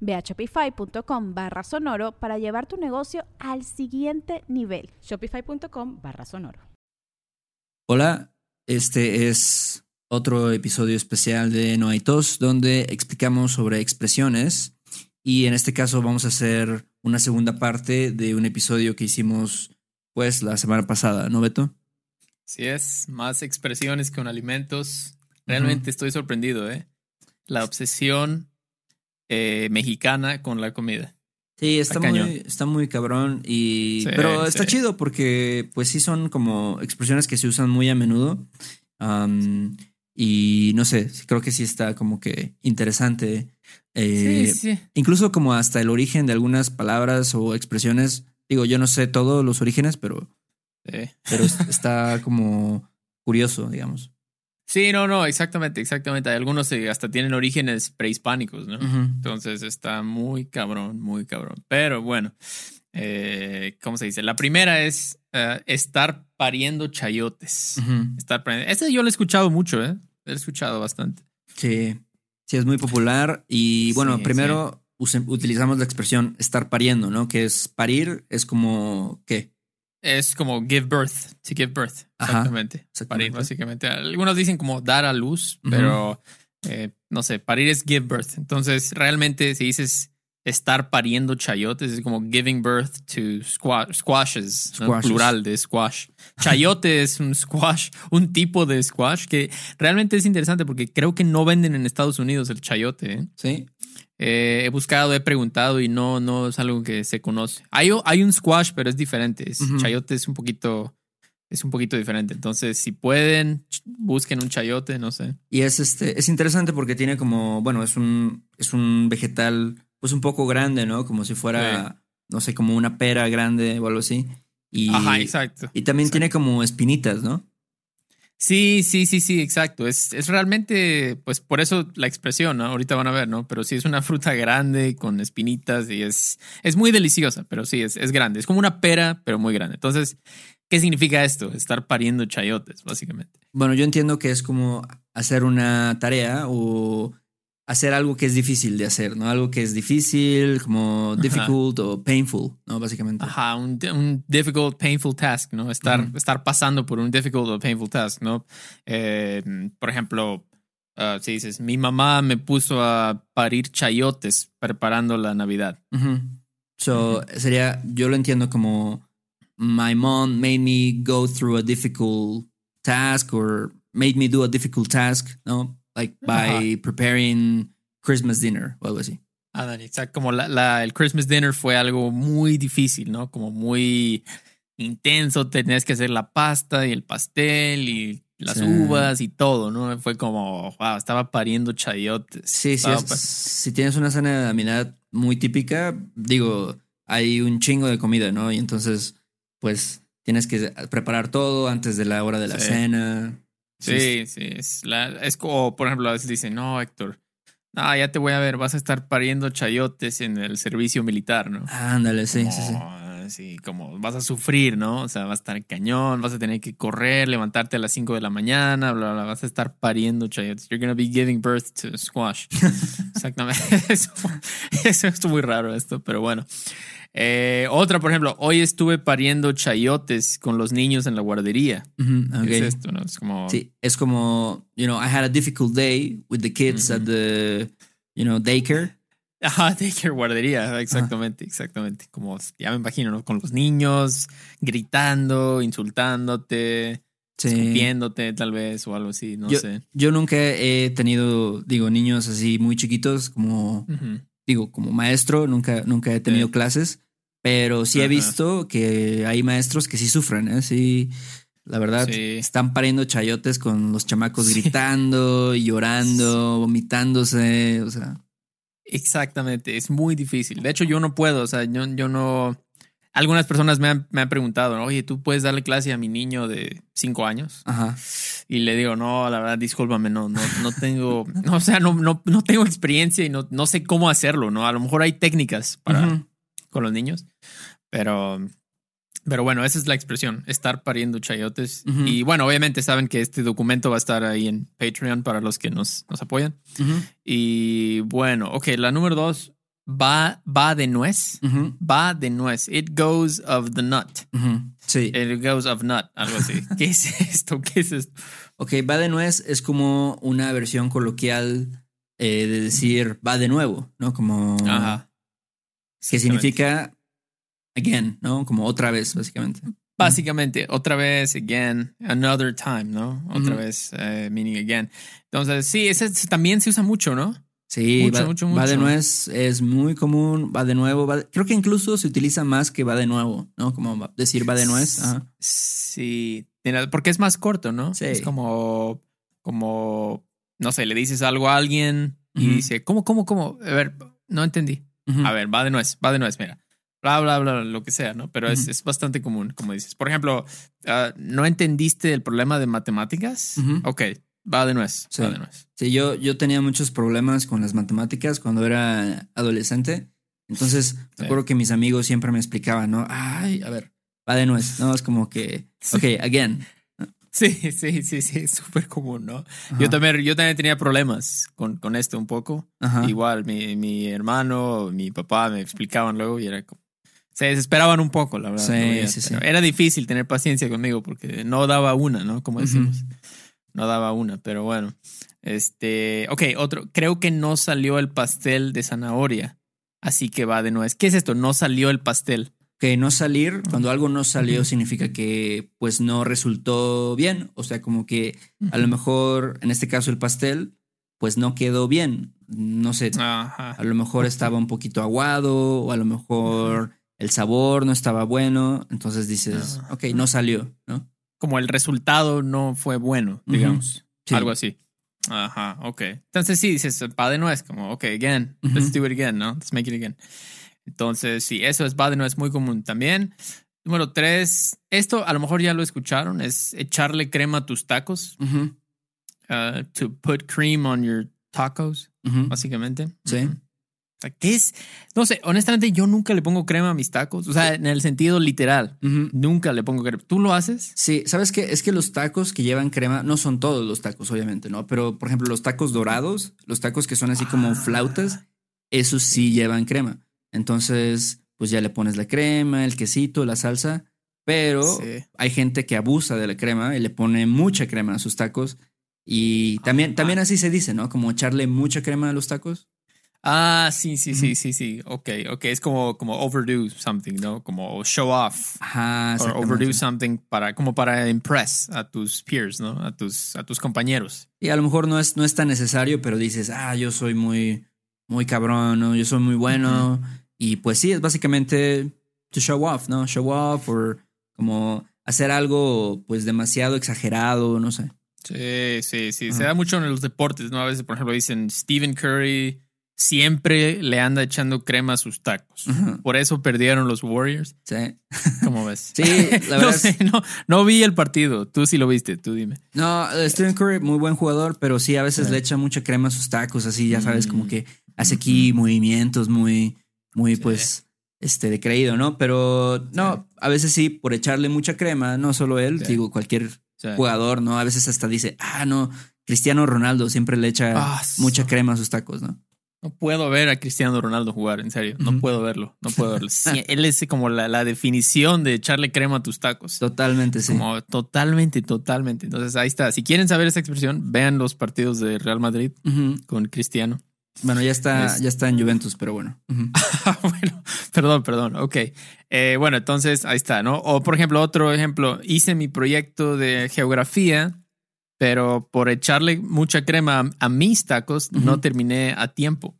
Ve a shopify.com barra sonoro para llevar tu negocio al siguiente nivel. Shopify.com barra sonoro. Hola, este es otro episodio especial de No hay tos, donde explicamos sobre expresiones. Y en este caso vamos a hacer una segunda parte de un episodio que hicimos pues la semana pasada, ¿no, Beto? Sí es, más expresiones con alimentos. Realmente estoy sorprendido, ¿eh? La obsesión eh, mexicana con la comida. Sí, está, muy, está muy cabrón. Y, pero está chido porque, pues sí, son como expresiones que se usan muy a menudo. y no sé, creo que sí está como que interesante. Eh, sí, sí. Incluso como hasta el origen de algunas palabras o expresiones. Digo, yo no sé todos los orígenes, pero, pero está como curioso, digamos. Sí, no, no, exactamente, exactamente. Algunos eh, hasta tienen orígenes prehispánicos, ¿no? Entonces está muy cabrón, muy cabrón. Pero bueno, eh, ¿cómo se dice? La primera es eh, estar pariendo chayotes. Estar pariendo. Este yo lo he escuchado mucho, ¿eh? Lo he escuchado bastante. Sí, sí, es muy popular. Y bueno, primero utilizamos la expresión estar pariendo, ¿no? Que es parir, es como, ¿qué? Es como give birth, to give birth. Exactamente. Parir, básicamente. Algunos dicen como dar a luz, pero eh, no sé, parir es give birth. Entonces, realmente, si dices estar pariendo chayotes, es como giving birth to squashes, plural de squash. Chayote es un squash, un tipo de squash que realmente es interesante porque creo que no venden en Estados Unidos el chayote. ¿eh? Sí. Eh, he buscado, he preguntado y no, no es algo que se conoce. Hay, hay un squash, pero es diferente. Chayote es un poquito, es un poquito diferente. Entonces, si pueden, busquen un chayote, no sé. Y es este, es interesante porque tiene como, bueno, es un, es un vegetal, pues un poco grande, ¿no? Como si fuera, no sé, como una pera grande o algo así. Y, Ajá, exacto. Y también tiene como espinitas, ¿no? Sí, sí, sí, sí, exacto. Es, es realmente, pues por eso la expresión, ¿no? Ahorita van a ver, ¿no? Pero sí es una fruta grande con espinitas y es, es muy deliciosa, pero sí, es, es grande. Es como una pera, pero muy grande. Entonces, ¿qué significa esto? Estar pariendo chayotes, básicamente. Bueno, yo entiendo que es como hacer una tarea o hacer algo que es difícil de hacer, ¿no? Algo que es difícil, como difficult o painful, ¿no? Básicamente. Ajá, un, un, difficult, painful task, ¿no? Estar, estar pasando por un difficult o painful task, ¿no? Eh, por ejemplo, uh, si dices, mi mamá me puso a parir chayotes preparando la Navidad. So, sería, yo lo entiendo como, my mom made me go through a difficult task or made me do a difficult task, ¿no? Like by preparing Christmas dinner o algo así. Ah, Dani, exacto. Como la, la, el Christmas dinner fue algo muy difícil, ¿no? Como muy intenso. Tenías que hacer la pasta y el pastel y las uvas y todo, ¿no? Fue como, wow, estaba pariendo chayotes. Sí, sí. si tienes una cena de Navidad muy típica, digo, hay un chingo de comida, ¿no? Y entonces, pues, tienes que preparar todo antes de la hora de la cena. Sí, sí, es, la, es como, por ejemplo, a veces dicen, no, Héctor, no, ya te voy a ver, vas a estar pariendo chayotes en el servicio militar, ¿no? Ándale, sí, sí, sí. Sí, como vas a sufrir, ¿no? O sea, vas a estar cañón, vas a tener que correr, levantarte a las 5 de la mañana, bla, bla, vas a estar pariendo chayotes. You're going to be giving birth to squash. Exactamente. Eso, eso es muy raro esto, pero bueno. Eh, otra, por ejemplo, hoy estuve pariendo chayotes con los niños en la guardería. es esto? No? Es como... Sí, es como, you know, I had a difficult day with the kids at the, you know, daycare. Ajá, daycare, guardería, exactamente, exactamente. Como ya me imagino, ¿no? Con los niños gritando, insultándote. escupiéndote tal vez o algo así, no sé. Yo nunca he tenido, digo, niños así muy chiquitos como, digo, como maestro, nunca, nunca he tenido clases, pero sí he visto que hay maestros que sí sufren, ¿eh? Sí, la verdad, están pariendo chayotes con los chamacos gritando y llorando, vomitándose, o sea. Exactamente, es muy difícil. De hecho, yo no puedo, o sea, yo, yo no algunas personas me han, me han preguntado, oye, ¿tú puedes darle clase a mi niño de cinco años? Ajá. Y le digo, no, la verdad, discúlpame, no, no, no tengo, no, o sea, no, no, no tengo experiencia y no, no sé cómo hacerlo, ¿no? A lo mejor hay técnicas para con los niños, pero, pero bueno, esa es la expresión, estar pariendo chayotes. Y bueno, obviamente saben que este documento va a estar ahí en Patreon para los que nos, nos apoyan. Y bueno, ok, la número dos, va, va de nuez. Va de nuez. It goes of the nut. Sí. It goes of nut, algo así. ¿Qué es esto? ¿Qué es esto? Ok, va de nuez es como una versión coloquial eh, de decir va de nuevo, ¿no? Como. Ajá. Que significa again, ¿no? Como otra vez, básicamente. Básicamente, otra vez, again, another time, ¿no? Otra vez, eh, meaning again. Entonces, sí, ese también se usa mucho, ¿no? Sí, va, va, de nuez es muy común, va de nuevo, creo que incluso se utiliza más que va de nuevo, ¿no? Como decir va de nuez. Sí, porque es más corto, ¿no? Sí. Es como, como, no sé, le dices algo a alguien y dice, ¿cómo, cómo, cómo? A ver, no entendí. A ver, va de nuez, va de nuez, mira. Bla, bla, bla, lo que sea, ¿no? Pero es, es, bastante común, como dices. Por ejemplo, ah, ¿no entendiste el problema de matemáticas? Ok, Va de nuez. Sí, va de nuez. sí yo, yo tenía muchos problemas con las matemáticas cuando era adolescente. Entonces, me acuerdo que mis amigos siempre me explicaban, ¿no? Ay, a ver, va de nuez. No, es como que, ok, again. Sí, sí, sí, sí, es súper común, ¿no? Yo también, yo también tenía problemas con, con esto un poco. Igual, mi, mi hermano, mi papá me explicaban luego y era como, se desesperaban un poco, la verdad. Sí, sí, sí. Era difícil tener paciencia conmigo porque no daba una, ¿no? Como decimos no daba una, pero bueno. Este, ok, otro, creo que no salió el pastel de zanahoria, así que va de nuez. ¿Qué es esto? No salió el pastel. Que no salir, cuando algo no salió significa que pues no resultó bien, o sea, como que a lo mejor en este caso el pastel pues no quedó bien, no sé, a lo mejor estaba un poquito aguado o a lo mejor el sabor no estaba bueno, entonces dices, ok, no salió, ¿no? Como el resultado no fue bueno, digamos. Algo así. Ajá, ok. Entonces sí, dices, va de nuez, como, ok, again, let's do it again, ¿no? Let's make it again. Entonces, sí, eso es va de nuez muy común también. Número tres, esto a lo mejor ya lo escucharon, es echarle crema a tus tacos. Uh, to put cream on your tacos, básicamente. Sí. ¿Qué es? No sé, honestamente yo nunca le pongo crema a mis tacos, o sea, en el sentido literal, nunca le pongo crema. ¿Tú lo haces? Sí, ¿sabes qué? Es que los tacos que llevan crema, no son todos los tacos, obviamente, ¿no? Pero, por ejemplo, los tacos dorados, los tacos que son así como ah. flautas, esos sí llevan crema. Entonces, pues ya le pones la crema, el quesito, la salsa, pero hay gente que abusa de la crema y le pone mucha crema a sus tacos. Y también, también así se dice, ¿no? Como echarle mucha crema a los tacos. Ah, sí, sí, sí, sí, sí. Ok, ok. Es como, como overdo something, ¿no? Como show off. Ajá, O overdo something para, como para impress a tus peers, ¿no? A tus, a tus compañeros. Y a lo mejor no es, no es tan necesario, pero dices, ah, yo soy muy, muy cabrón, ¿no? Yo soy muy bueno. Y pues sí, es básicamente to show off, ¿no? Show off o como hacer algo pues demasiado exagerado, no sé. Sí, sí, sí. Se da mucho en los deportes, ¿no? A veces, por ejemplo, dicen Stephen Curry siempre le anda echando crema a sus tacos. Por eso perdieron los Warriors. Sí. ¿Cómo ves? Sí, la verdad. no, sé, no, vi el partido. Tú sí lo viste, tú dime. No, Stephen Curry, muy buen jugador, pero sí a veces le echa mucha crema a sus tacos, así, ya sabes, como mm. que hace aquí movimientos muy, muy, pues, este, de creído, ¿no? Pero no, a veces sí, por echarle mucha crema, no solo él, digo, cualquier jugador, ¿no? A veces hasta dice, ah, no, Cristiano Ronaldo siempre le echa ah, mucha crema a sus tacos, ¿no? No puedo ver a Cristiano Ronaldo jugar, en serio. No puedo verlo. No puedo verlo. él es como la, definición de echarle crema a tus tacos. Totalmente, sí. Como totalmente, totalmente. Entonces ahí está. Si quieren saber esa expresión, vean los partidos de Real Madrid con Cristiano. Bueno, ya está, ya está en Juventus, pero bueno. bueno, perdón, perdón. Ok. Eh, bueno, entonces ahí está, ¿no? O por ejemplo, otro ejemplo, hice mi proyecto de geografía, pero por echarle mucha crema a, mis tacos, no terminé a tiempo.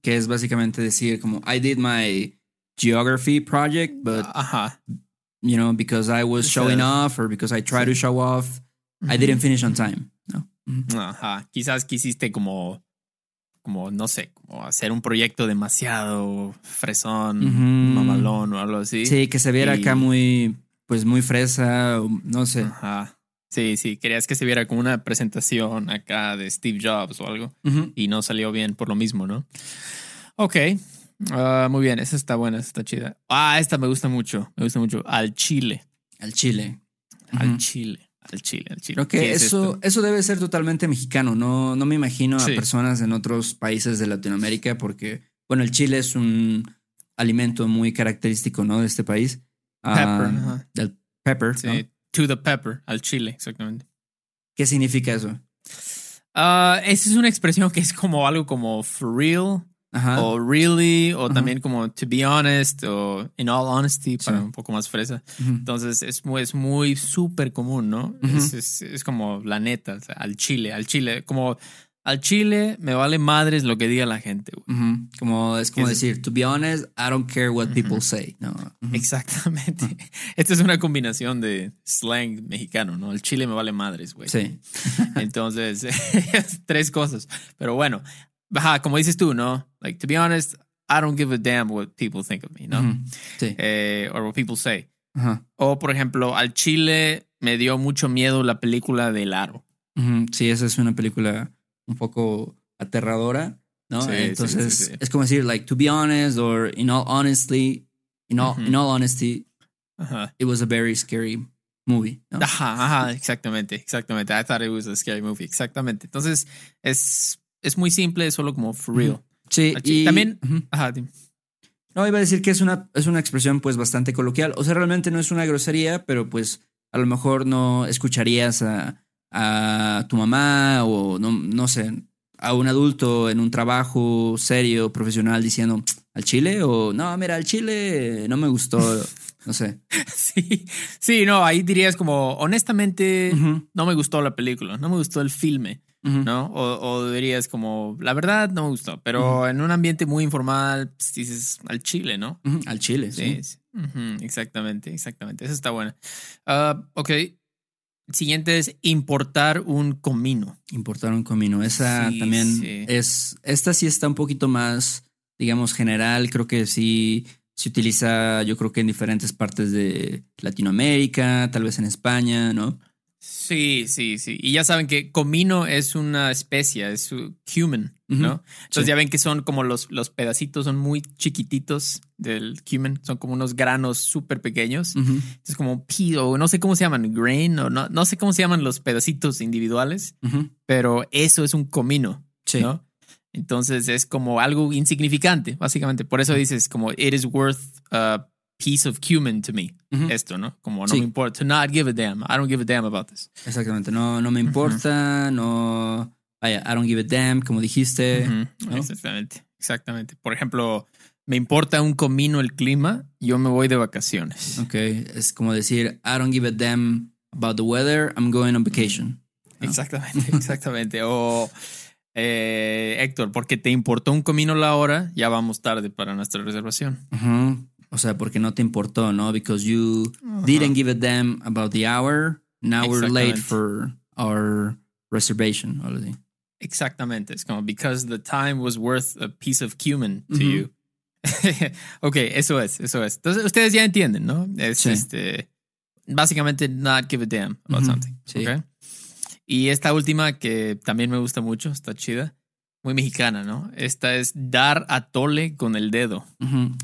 Que es básicamente decir como, I did my geography project, but, you know, because I was showing off or because I tried to show off, I didn't finish on time. ¿no? Ajá. Quizás quisiste como como, no sé, como hacer un proyecto demasiado fresón, mamalón o algo así. Sí, que se viera acá muy, pues muy fresa, no sé. Ajá. Sí, sí, querías que se viera como una presentación acá de Steve Jobs o algo y no salió bien por lo mismo, ¿no? Ok, ah, muy bien, esa está buena, esa está chida. Ah, esta me gusta mucho, me gusta mucho. Al chile. Al chile. Al chile. Al Chile, al Chile. Creo que eso, eso debe ser totalmente mexicano. No, no me imagino a personas en otros países de Latinoamérica porque, bueno, el chile es un alimento muy característico, ¿no? De este país. Pepper. Ah, del pepper. Sí, to the pepper, al chile, exactamente. ¿Qué significa eso? Uh, esa es una expresión que es como algo como for real o really, o también como to be honest, o in all honesty, para un poco más fresa. Entonces es muy, es muy súper común, ¿no? es, es, como la neta, al chile, al chile, como al chile me vale madres lo que diga la gente. Como es como decir, to be honest, I don't care what people say. No. Exactamente. Esta es una combinación de slang mexicano, ¿no? El chile me vale madres, güey. Sí. Entonces, tres cosas. Pero bueno, Ajá, como dices tú, ¿no? Like, to be honest, I don't give a damn what people think of me, ¿no? Sí. Eh, or what people say. O, por ejemplo, al Chile me dio mucho miedo la película del Aro. Sí, esa es una película un poco aterradora, ¿no? Sí, Entonces, es como decir, like, to be honest, or in all honestly, in all, in all honesty, it was a very scary movie. ¿no? Ajá, ajá, exactamente, exactamente. I thought it was a scary movie, exactamente. Entonces, es es muy simple, es solo como for real. Sí, y también. No, iba a decir que es una, es una expresión pues bastante coloquial. O sea, realmente no es una grosería, pero pues a lo mejor no escucharías a, a tu mamá o no, no sé, a un adulto en un trabajo serio, profesional, diciendo al chile o no, mira, al chile no me gustó. No sé. Sí, sí, no, ahí dirías como, honestamente, no me gustó la película, no me gustó el filme. ¿no? O, dirías como, la verdad no me gustó, pero en un ambiente muy informal pues, dices al chile, ¿no? Al chile, sí. Exactamente, exactamente. Esa está buena. Uh, ok. Siguiente es importar un comino. Importar un comino. Esa también es, esta sí está un poquito más, digamos, general. Creo que sí se utiliza, yo creo que en diferentes partes de Latinoamérica, tal vez en España, ¿no? Sí, sí, sí. Y ya saben que comino es una especie, es cumin, ¿no? Entonces ya ven que son como los, los pedacitos, son muy chiquititos del cumin, son como unos granos súper pequeños. Es como pido, no sé cómo se llaman, grain, o no, no sé cómo se llaman los pedacitos individuales, pero eso es un comino, ¿no? Entonces es como algo insignificante, básicamente. Por eso dices como it is worth uh, piece of cumin to me. Esto, ¿no? Como no me importa. To not give a damn. I don't give a damn about this. Exactamente. No, no me importa. No. Vaya, I don't give a damn, como dijiste. Exactamente. Exactamente. Por ejemplo, me importa un comino el clima, yo me voy de vacaciones. Ok. Es como decir, I don't give a damn about the weather, I'm going on vacation. Exactamente, exactamente. o. Eh, Héctor, porque te importó un comino la hora, ya vamos tarde para nuestra reservación. O sea, porque no te importó, ¿no? Because you didn't give a damn about the hour. Now we're late for our reservation. Exactamente. Es como because the time was worth a piece of cumin to you. ok, eso es, eso es. Entonces, ustedes ya entienden, ¿no? Es este. Básicamente, not give a damn about something. Sí. Okay? Y esta última que también me gusta mucho, está chida muy mexicana, ¿no? Esta es dar atole con el dedo.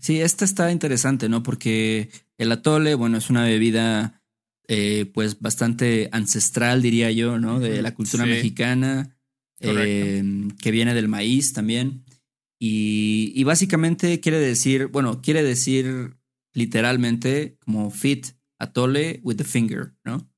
Sí, esta está interesante, ¿no? Porque el atole, bueno, es una bebida eh, pues bastante ancestral, diría yo, ¿no? De la cultura mexicana, eh, que viene del maíz también. Y, y, básicamente quiere decir, bueno, quiere decir literalmente como fit atole with the finger, ¿no?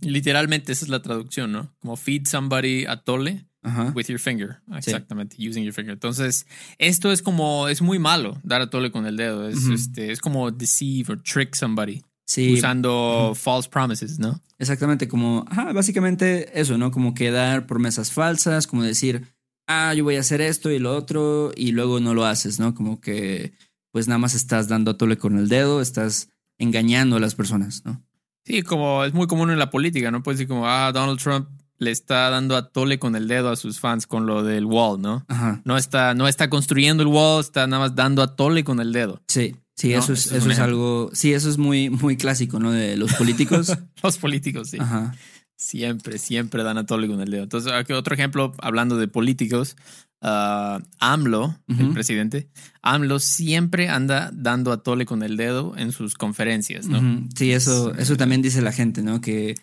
Literalmente esa es la traducción, ¿no? Como feed somebody atole with your finger. Exactamente, using your finger. Entonces, esto es como, es muy malo dar a tole con el dedo. Es, este, es como deceive or trick somebody. Usando false promises, ¿no? Exactamente, como, ajá, básicamente eso, ¿no? Como que dar promesas falsas, como decir, ah, yo voy a hacer esto y lo otro, y luego no lo haces, ¿no? Como que, pues nada más estás dando a tole con el dedo, estás engañando a las personas, ¿no? Sí, como es muy común en la política, ¿no? Puedes decir como, ah, Donald Trump le está dando a tole con el dedo a sus fans con lo del wall, ¿no? Ajá. No está, no está construyendo el wall, está nada más dando a tole con el dedo. Sí, sí, eso es, eso es, algo, sí, eso es muy, muy clásico, ¿no? De los políticos. los políticos, sí. Ajá. Siempre, siempre dan a tole con el dedo. Entonces, aquí otro ejemplo, hablando de políticos, uh, AMLO, el presidente, AMLO siempre anda dando a tole con el dedo en sus conferencias, ¿no? Sí, eso, eso también dice la gente, ¿no? Que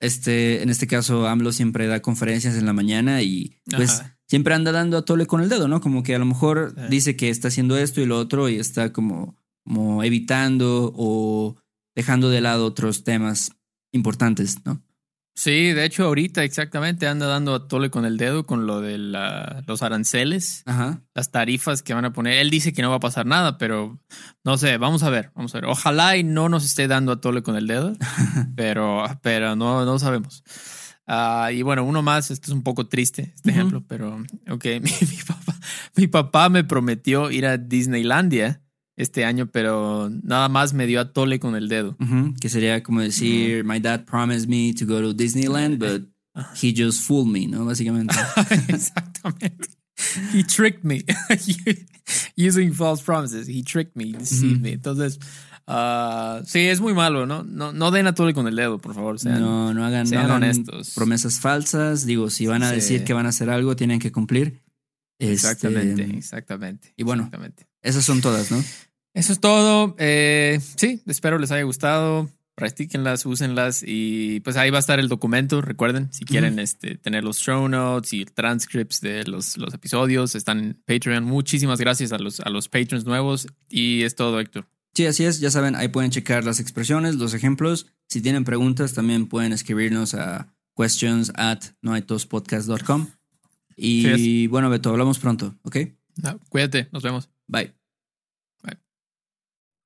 este, en este caso, AMLO siempre da conferencias en la mañana y pues siempre anda dando a tole con el dedo, ¿no? Como que a lo mejor dice que está haciendo esto y lo otro y está como, como evitando o dejando de lado otros temas importantes, ¿no? Sí, de hecho ahorita exactamente anda dando a tole con el dedo con lo de los aranceles, las tarifas que van a poner. Él dice que no va a pasar nada, pero no sé, vamos a ver, vamos a ver. Ojalá y no nos esté dando a tole con el dedo, pero, pero no, no sabemos. Ah, y bueno, uno más, esto es un poco triste, este ejemplo, pero ok, papá, mi papá me prometió ir a Disneylandia este año, pero nada más me dio a tole con el dedo. Que sería como decir, my dad promised me to go to Disneyland, but he just fooled me, ¿no? Básicamente. Exactamente. He tricked me. Using false promises. He tricked me, deceived me. Entonces, uh, sí, es muy malo, ¿no? No, no den a tole con el dedo, por favor. Sean, no, no hagan, sean honestos. promesas falsas. Digo, si van a decir que van a hacer algo, tienen que cumplir. Exactamente, este, exactamente. Y bueno, esas son todas, ¿no? Eso es todo. Eh, sí, espero les haya gustado. Practíquenlas, úsenlas y pues ahí va a estar el documento. Recuerden, si quieren este, tener los show notes y transcripts de los, los episodios, están en Patreon. Muchísimas gracias a los, a los patrons nuevos y es todo, Héctor. Sí, así es. Ya saben, ahí pueden checar las expresiones, los ejemplos. Si tienen preguntas, también pueden escribirnos a questions at noaitospodcast.com. Y bueno, Beto, hablamos pronto, ¿ok? cuídate, nos vemos. Bye.